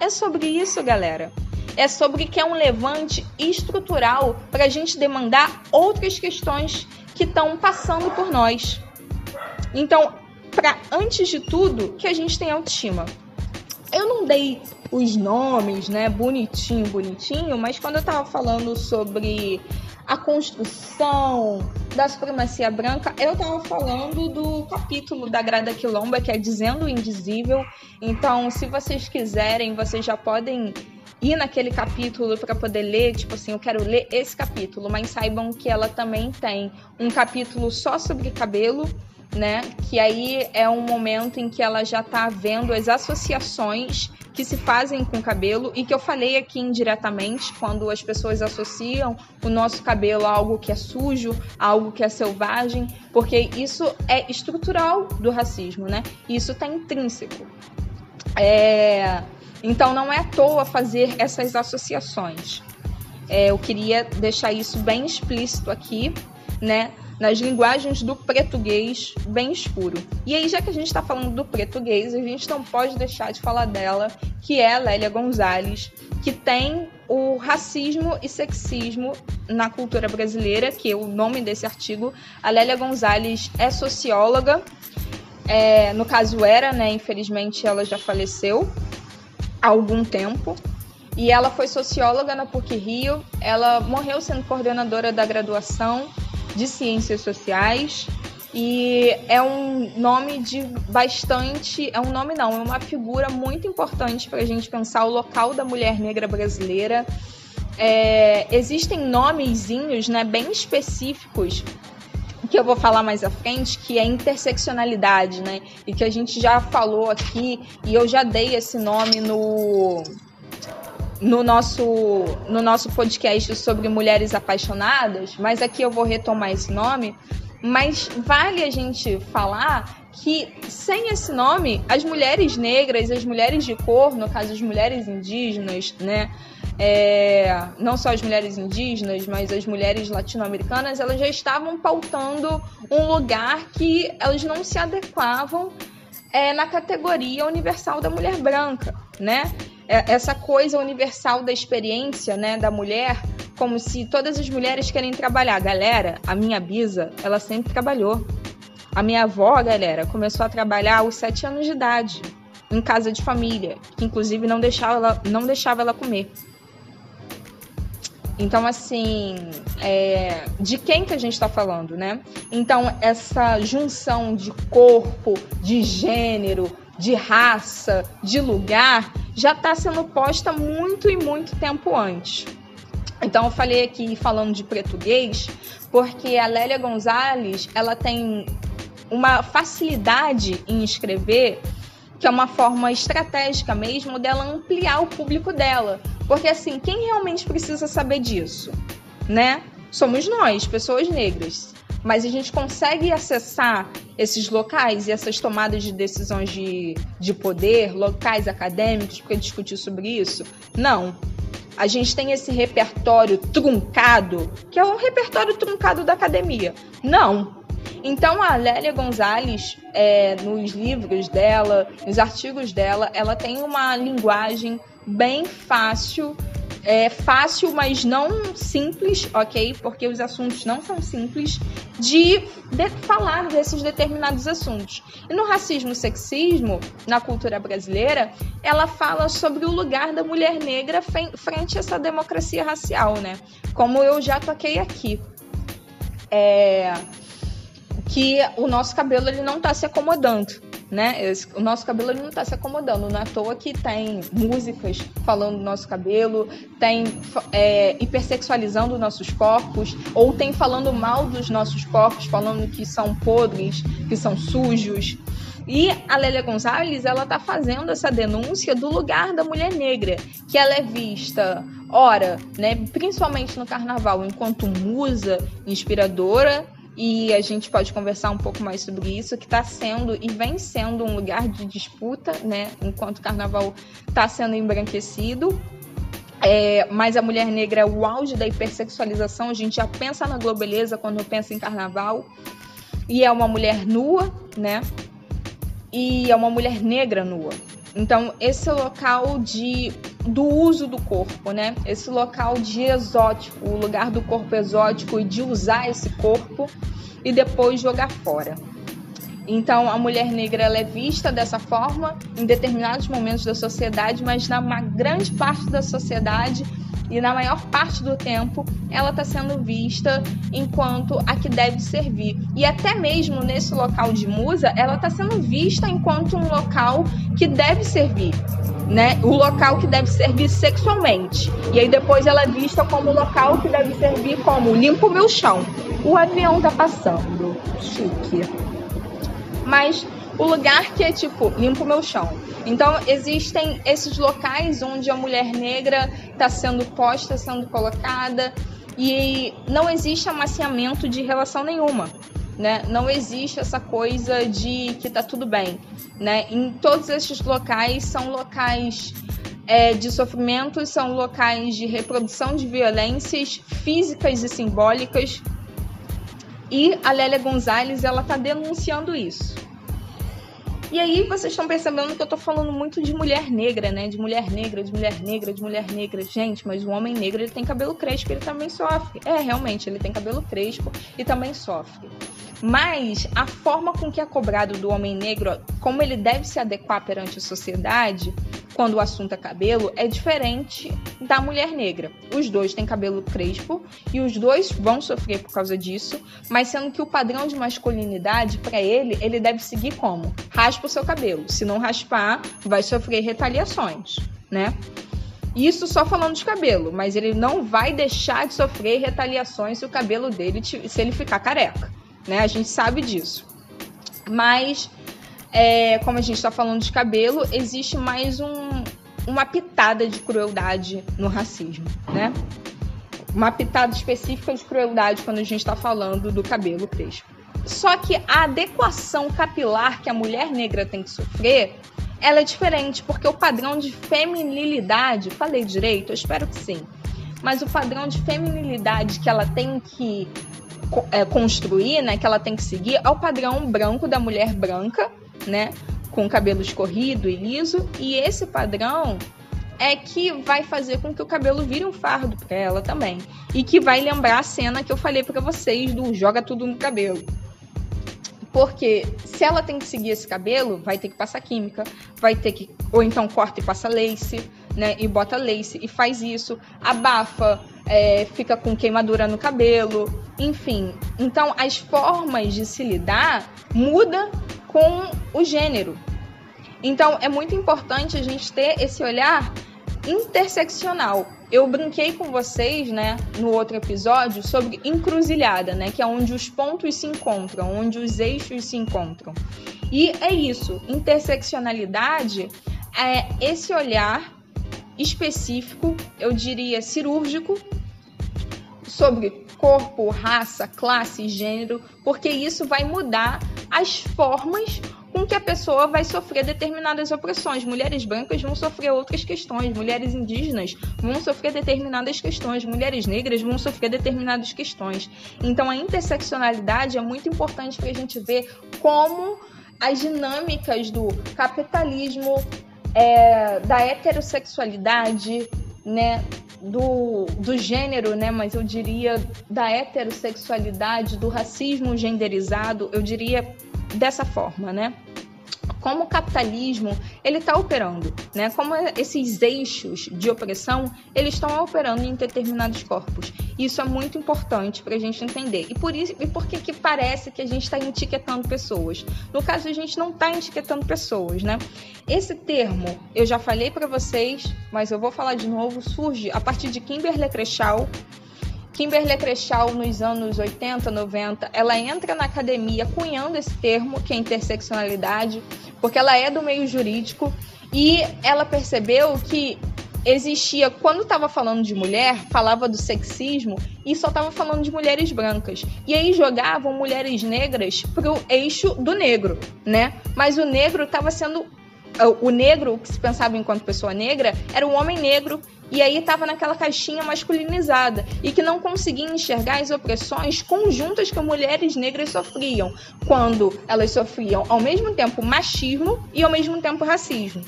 S1: É sobre isso, galera. É sobre que é um levante estrutural para a gente demandar outras questões que estão passando por nós. Então, para antes de tudo, que a gente tenha autoestima. Eu não dei os nomes, né, bonitinho, bonitinho, mas quando eu tava falando sobre a construção da supremacia branca, eu tava falando do capítulo da Grada Quilomba, que é Dizendo o Indizível. Então, se vocês quiserem, vocês já podem ir naquele capítulo para poder ler, tipo assim, eu quero ler esse capítulo, mas saibam que ela também tem um capítulo só sobre cabelo né? Que aí é um momento em que ela já está vendo as associações que se fazem com o cabelo e que eu falei aqui indiretamente quando as pessoas associam o nosso cabelo a algo que é sujo, a algo que é selvagem, porque isso é estrutural do racismo, né? Isso está intrínseco. É... Então não é à toa fazer essas associações. É, eu queria deixar isso bem explícito aqui, né? Nas linguagens do português bem escuro. E aí, já que a gente está falando do português, a gente não pode deixar de falar dela, que é a Lélia Gonzalez, que tem o racismo e sexismo na cultura brasileira, que é o nome desse artigo. A Lélia Gonzalez é socióloga, é, no caso era, né? Infelizmente ela já faleceu há algum tempo. E ela foi socióloga na PUC Rio. Ela morreu sendo coordenadora da graduação de Ciências Sociais e é um nome de bastante. É um nome, não, é uma figura muito importante para a gente pensar o local da mulher negra brasileira. É, existem nomezinhos né, bem específicos que eu vou falar mais à frente, que é interseccionalidade, né? E que a gente já falou aqui, e eu já dei esse nome no, no nosso, no nosso podcast sobre mulheres apaixonadas, mas aqui eu vou retomar esse nome. Mas vale a gente falar que sem esse nome, as mulheres negras, as mulheres de cor, no caso as mulheres indígenas, né? É, não só as mulheres indígenas, mas as mulheres latino-americanas, elas já estavam pautando um lugar que elas não se adequavam é, na categoria universal da mulher branca, né? É, essa coisa universal da experiência, né, da mulher, como se todas as mulheres querem trabalhar. Galera, a minha bisa, ela sempre trabalhou. A minha avó, galera, começou a trabalhar aos sete anos de idade, em casa de família, que inclusive não deixava ela, não deixava ela comer. Então, assim, é, de quem que a gente está falando, né? Então, essa junção de corpo, de gênero, de raça, de lugar, já está sendo posta muito e muito tempo antes. Então eu falei aqui falando de português, porque a Lélia Gonzalez, ela tem uma facilidade em escrever, que é uma forma estratégica mesmo dela ampliar o público dela. Porque assim, quem realmente precisa saber disso, né? Somos nós, pessoas negras. Mas a gente consegue acessar esses locais e essas tomadas de decisões de, de poder, locais acadêmicos, para discutir sobre isso? Não. A gente tem esse repertório truncado, que é o repertório truncado da academia. Não. Então a Lélia Gonzalez, é, nos livros dela, nos artigos dela, ela tem uma linguagem bem fácil é fácil, mas não simples, ok? Porque os assuntos não são simples de, de falar desses determinados assuntos. E no racismo e sexismo, na cultura brasileira, ela fala sobre o lugar da mulher negra frente a essa democracia racial, né? Como eu já toquei aqui. É, que o nosso cabelo ele não está se acomodando né? O nosso cabelo ele não está se acomodando. Não é à toa que tem músicas falando do nosso cabelo, tem é, hipersexualizando nossos corpos, ou tem falando mal dos nossos corpos, falando que são podres, que são sujos. E a Lélia Gonzalez, ela tá fazendo essa denúncia do lugar da mulher negra, que ela é vista, ora, né, principalmente no carnaval, enquanto musa inspiradora e a gente pode conversar um pouco mais sobre isso, que está sendo e vem sendo um lugar de disputa, né? Enquanto o carnaval está sendo embranquecido. É, mas a mulher negra é o auge da hipersexualização, a gente já pensa na globeleza quando pensa em carnaval. E é uma mulher nua, né? E é uma mulher negra nua. Então, esse local de do uso do corpo, né? Esse local de exótico, o lugar do corpo exótico e de usar esse corpo e depois jogar fora. Então, a mulher negra é vista dessa forma em determinados momentos da sociedade, mas na grande parte da sociedade e na maior parte do tempo ela está sendo vista enquanto a que deve servir. E até mesmo nesse local de musa, ela está sendo vista enquanto um local que deve servir. Né? O local que deve servir sexualmente. E aí depois ela é vista como o local que deve servir como limpo meu chão. O avião tá passando. Chique. Mas o lugar que é tipo, limpo meu chão. Então, existem esses locais onde a mulher negra está sendo posta, sendo colocada, e não existe amaciamento de relação nenhuma. Né? Não existe essa coisa de que tá tudo bem. Né? Em todos esses locais são locais é, de sofrimento, são locais de reprodução de violências físicas e simbólicas. E a Lélia Gonzalez ela está denunciando isso. E aí vocês estão percebendo que eu tô falando muito de mulher negra, né? De mulher negra, de mulher negra, de mulher negra. Gente, mas o homem negro ele tem cabelo crespo, ele também sofre. É, realmente, ele tem cabelo crespo e também sofre. Mas a forma com que é cobrado do homem negro, como ele deve se adequar perante a sociedade, quando o assunto é cabelo, é diferente da mulher negra. Os dois têm cabelo crespo e os dois vão sofrer por causa disso, mas sendo que o padrão de masculinidade para ele, ele deve seguir como? Raspa o seu cabelo. Se não raspar, vai sofrer retaliações, né? Isso só falando de cabelo, mas ele não vai deixar de sofrer retaliações se o cabelo dele se ele ficar careca né? A gente sabe disso. Mas, é, como a gente está falando de cabelo, existe mais um, uma pitada de crueldade no racismo, né? Uma pitada específica de crueldade quando a gente está falando do cabelo crespo. Só que a adequação capilar que a mulher negra tem que sofrer, ela é diferente, porque o padrão de feminilidade, falei direito? Eu espero que sim. Mas o padrão de feminilidade que ela tem que é, construir, né, que ela tem que seguir, é o padrão branco da mulher branca, né, com cabelo escorrido e liso, e esse padrão é que vai fazer com que o cabelo vire um fardo para ela também, e que vai lembrar a cena que eu falei para vocês do joga tudo no cabelo. Porque se ela tem que seguir esse cabelo, vai ter que passar química, vai ter que ou então corta e passa lace, né, e bota lace e faz isso, abafa é, fica com queimadura no cabelo, enfim. Então, as formas de se lidar muda com o gênero. Então, é muito importante a gente ter esse olhar interseccional. Eu brinquei com vocês, né, no outro episódio sobre encruzilhada, né, que é onde os pontos se encontram, onde os eixos se encontram. E é isso, interseccionalidade é esse olhar específico, eu diria cirúrgico, sobre corpo, raça, classe, gênero, porque isso vai mudar as formas com que a pessoa vai sofrer determinadas opressões. Mulheres brancas vão sofrer outras questões, mulheres indígenas vão sofrer determinadas questões, mulheres negras vão sofrer determinadas questões. Então a interseccionalidade é muito importante para a gente ver como as dinâmicas do capitalismo, é, da heterossexualidade, né, do, do gênero, né, mas eu diria da heterossexualidade, do racismo genderizado, eu diria dessa forma, né? Como o capitalismo ele está operando, né? Como esses eixos de opressão eles estão operando em determinados corpos. Isso é muito importante para a gente entender. E por isso, e por que que parece que a gente está etiquetando pessoas? No caso a gente não está etiquetando pessoas, né? Esse termo eu já falei para vocês, mas eu vou falar de novo. Surge a partir de Kimberly Crenshaw Kimberly Crenshaw, nos anos 80, 90, ela entra na academia cunhando esse termo, que é interseccionalidade, porque ela é do meio jurídico e ela percebeu que existia, quando estava falando de mulher, falava do sexismo e só estava falando de mulheres brancas. E aí jogavam mulheres negras para o eixo do negro, né? Mas o negro estava sendo. O negro, que se pensava enquanto pessoa negra, era o homem negro e aí estava naquela caixinha masculinizada e que não conseguia enxergar as opressões conjuntas que mulheres negras sofriam, quando elas sofriam ao mesmo tempo machismo e ao mesmo tempo racismo.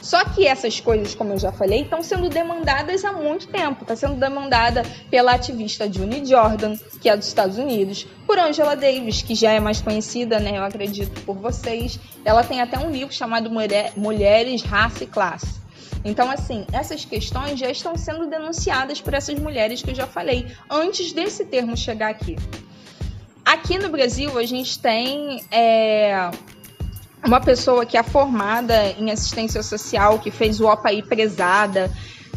S1: Só que essas coisas, como eu já falei, estão sendo demandadas há muito tempo. Está sendo demandada pela ativista Junie Jordan, que é dos Estados Unidos, por Angela Davis, que já é mais conhecida, né? Eu acredito por vocês. Ela tem até um livro chamado Mulheres, Raça e Classe. Então, assim, essas questões já estão sendo denunciadas por essas mulheres que eu já falei, antes desse termo chegar aqui. Aqui no Brasil, a gente tem é, uma pessoa que é formada em assistência social, que fez o OPAI prezada,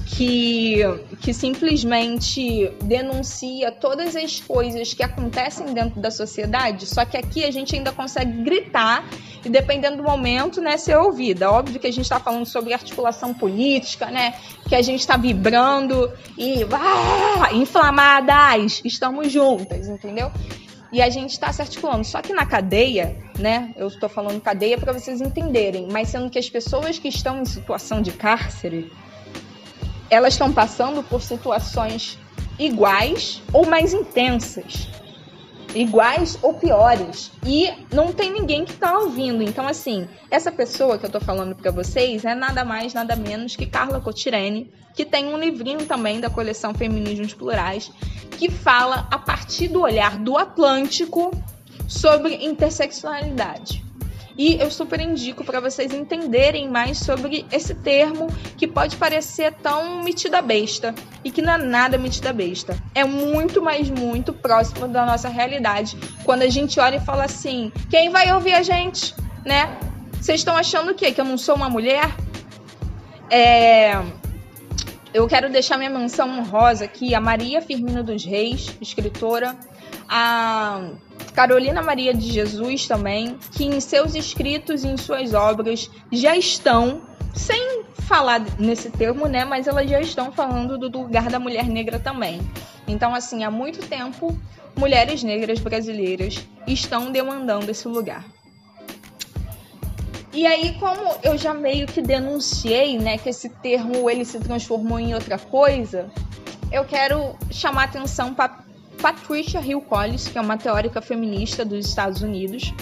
S1: que, que simplesmente denuncia todas as coisas que acontecem dentro da sociedade, só que aqui a gente ainda consegue gritar e dependendo do momento, né, ser ouvida. Óbvio que a gente está falando sobre articulação política, né, que a gente está vibrando e ah, inflamadas, estamos juntas, entendeu? E a gente está se articulando. Só que na cadeia, né? Eu estou falando cadeia para vocês entenderem, mas sendo que as pessoas que estão em situação de cárcere, elas estão passando por situações iguais ou mais intensas. Iguais ou piores. E não tem ninguém que está ouvindo. Então, assim, essa pessoa que eu tô falando para vocês é nada mais, nada menos que Carla Cotirene, que tem um livrinho também da coleção Feminismos Plurais, que fala a partir do olhar do Atlântico sobre interseccionalidade. E eu super indico para vocês entenderem mais sobre esse termo que pode parecer tão metida besta e que não é nada metida besta. É muito, mas muito próximo da nossa realidade. Quando a gente olha e fala assim: quem vai ouvir a gente, né? Vocês estão achando o quê? Que eu não sou uma mulher? É, eu quero deixar minha menção honrosa aqui a Maria Firmino dos Reis, escritora, a Carolina Maria de Jesus também, que em seus escritos e em suas obras já estão, sem falar nesse termo, né, mas elas já estão falando do lugar da mulher negra também. Então, assim, há muito tempo, mulheres negras brasileiras estão demandando esse lugar. E aí, como eu já meio que denunciei, né, que esse termo ele se transformou em outra coisa, eu quero chamar atenção para Patricia Hill Collins, que é uma teórica feminista dos Estados Unidos,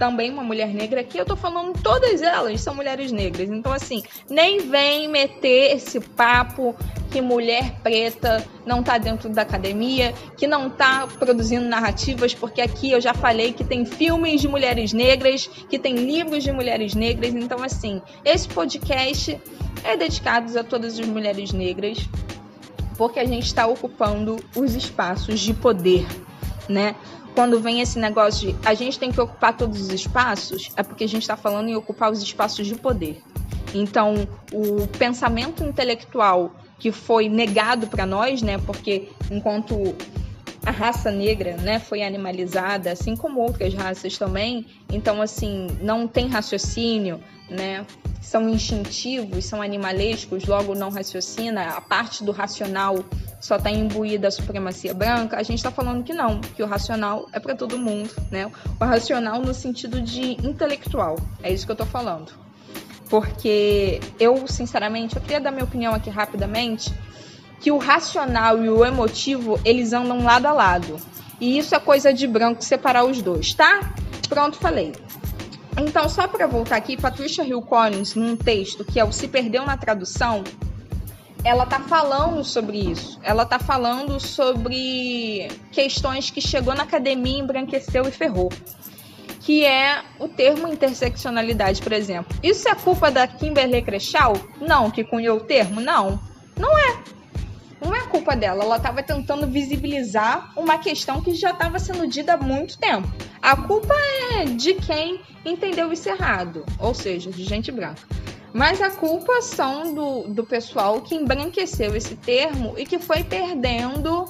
S1: também uma mulher negra. Aqui eu tô falando todas elas são mulheres negras. Então, assim, nem vem meter esse papo que mulher preta não tá dentro da academia, que não tá produzindo narrativas, porque aqui eu já falei que tem filmes de mulheres negras, que tem livros de mulheres negras. Então, assim, esse podcast é dedicado a todas as mulheres negras porque a gente está ocupando os espaços de poder, né? Quando vem esse negócio de a gente tem que ocupar todos os espaços, é porque a gente está falando em ocupar os espaços de poder. Então, o pensamento intelectual que foi negado para nós, né? Porque enquanto a raça negra, né, foi animalizada, assim como outras raças também, então assim, não tem raciocínio, né? São instintivos, são animalescos, logo não raciocina. A parte do racional só está imbuída a supremacia branca, a gente está falando que não, que o racional é para todo mundo, né? O racional no sentido de intelectual, é isso que eu estou falando. Porque eu, sinceramente, eu queria dar minha opinião aqui rapidamente, que o racional e o emotivo, eles andam lado a lado. E isso é coisa de branco separar os dois, tá? Pronto, falei. Então, só para voltar aqui, Patricia Hill Collins, num texto que é o Se Perdeu na Tradução, ela tá falando sobre isso. Ela tá falando sobre questões que chegou na academia, embranqueceu e ferrou. Que é o termo interseccionalidade, por exemplo. Isso é culpa da Kimberly Crenshaw? Não, que cunhou o termo? Não. Culpa dela. Ela estava tentando visibilizar uma questão que já estava sendo dita há muito tempo. A culpa é de quem entendeu isso errado, ou seja, de gente branca. Mas a culpa são do, do pessoal que embranqueceu esse termo e que foi perdendo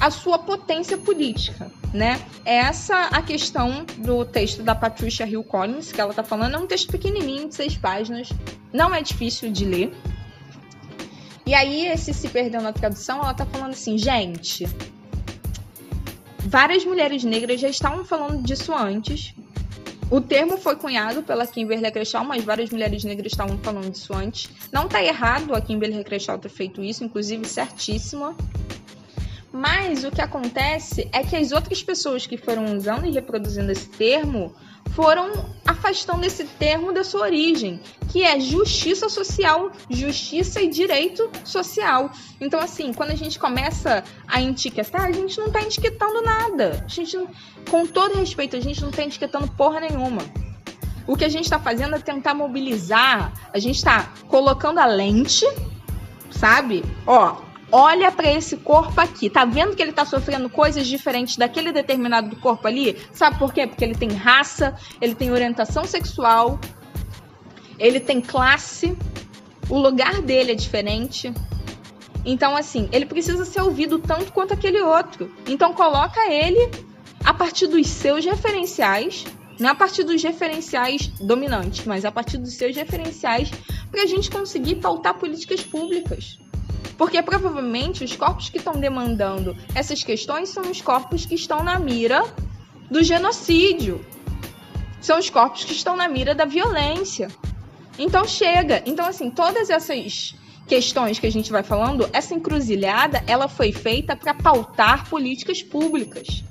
S1: a sua potência política, né? Essa a questão do texto da Patricia Hill Collins, que ela tá falando, é um texto pequenininho, de seis páginas, não é difícil de ler. E aí, esse se perdeu na tradução, ela tá falando assim, gente, várias mulheres negras já estavam falando disso antes, o termo foi cunhado pela Kimberly Crenshaw, mas várias mulheres negras estavam falando disso antes. Não está errado a Kimberly Crenshaw ter feito isso, inclusive certíssima. Mas o que acontece é que as outras pessoas que foram usando e reproduzindo esse termo foram afastando esse termo da sua origem, que é justiça social, justiça e direito social. Então, assim, quando a gente começa a etiquetar, a gente não está etiquetando nada. A gente, com todo respeito, a gente não está etiquetando porra nenhuma. O que a gente está fazendo é tentar mobilizar, a gente está colocando a lente, sabe? Ó, olha para esse corpo aqui. Tá vendo que ele tá sofrendo coisas diferentes daquele determinado corpo ali? Sabe por quê? Porque ele tem raça, ele tem orientação sexual, ele tem classe, o lugar dele é diferente. Então, assim, ele precisa ser ouvido tanto quanto aquele outro. Então, coloca ele a partir dos seus referenciais, não a partir dos referenciais dominantes, mas a partir dos seus referenciais, para a gente conseguir pautar políticas públicas. Porque provavelmente os corpos que estão demandando essas questões são os corpos que estão na mira do genocídio. São os corpos que estão na mira da violência. Então chega. Então assim, todas essas questões que a gente vai falando, essa encruzilhada, ela foi feita para pautar políticas públicas.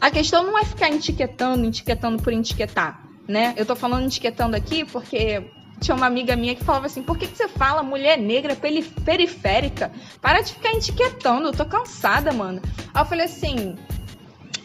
S1: A questão não é ficar etiquetando, etiquetando por etiquetar, né? Eu tô falando etiquetando aqui porque tinha uma amiga minha que falava assim: por que, que você fala mulher negra periférica? Para de ficar etiquetando, eu tô cansada, mano. Aí eu falei assim.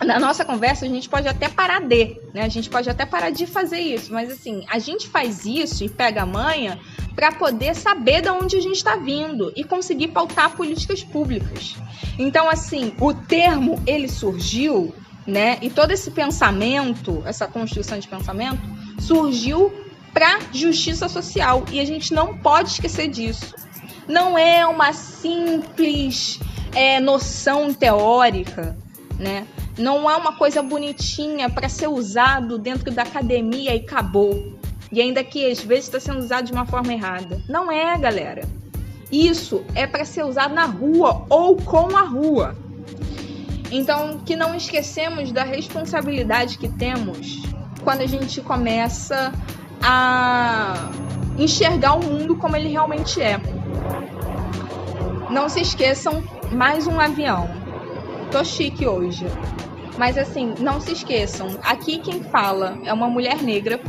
S1: Na nossa conversa, a gente pode até parar de, né? A gente pode até parar de fazer isso, mas assim, a gente faz isso e pega a manha para poder saber de onde a gente está vindo e conseguir pautar políticas públicas. Então, assim, o termo ele surgiu, né? E todo esse pensamento, essa construção de pensamento, surgiu para justiça social e a gente não pode esquecer disso. Não é uma simples é, noção teórica, né? Não é uma coisa bonitinha para ser usado dentro da academia e acabou. E ainda que às vezes está sendo usado de uma forma errada. Não é, galera. Isso é para ser usado na rua ou com a rua. Então, que não esquecemos da responsabilidade que temos quando a gente começa a enxergar o mundo como ele realmente é. Não se esqueçam, mais um avião. Tô chique hoje. Mas assim, não se esqueçam, aqui quem fala é uma mulher negra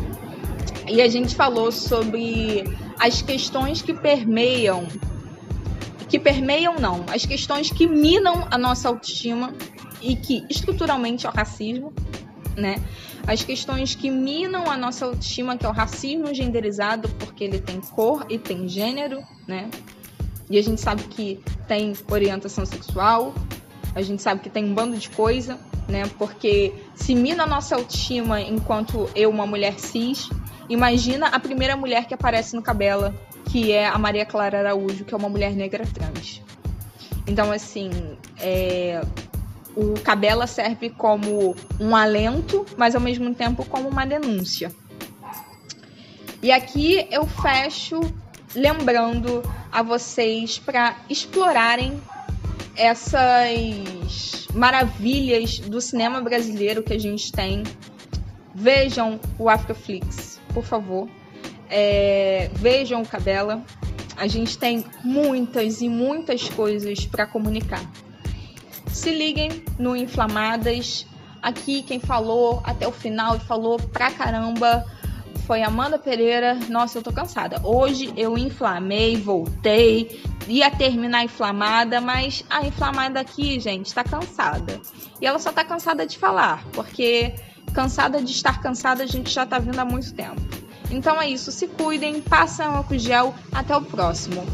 S1: e a gente falou sobre as questões que permeiam que permeiam não, as questões que minam a nossa autoestima e que estruturalmente é o racismo, né? As questões que minam a nossa autoestima, que é o racismo genderizado, porque ele tem cor e tem gênero, né? E a gente sabe que tem orientação sexual, a gente sabe que tem um bando de coisa, né? Porque se mina a nossa autoestima enquanto eu, uma mulher cis, imagina a primeira mulher que aparece no Cabela, que é a Maria Clara Araújo, que é uma mulher negra trans. Então, assim, é, o Cabela serve como um alento, mas ao mesmo tempo como uma denúncia. E aqui eu fecho lembrando a vocês para explorarem essas maravilhas do cinema brasileiro que a gente tem. Vejam o Africaflix, por favor. É, vejam o Cabela. A gente tem muitas e muitas coisas para comunicar. Se liguem no Inflamadas. Aqui quem falou até o final e falou pra caramba foi Amanda Pereira. Nossa, eu tô cansada. Hoje eu inflamei, voltei, ia terminar inflamada, mas a inflamada aqui, gente, tá cansada. E ela só tá cansada de falar, porque cansada de estar cansada a gente já tá vindo há muito tempo. Então é isso, se cuidem, passem álcool gel, até o próximo.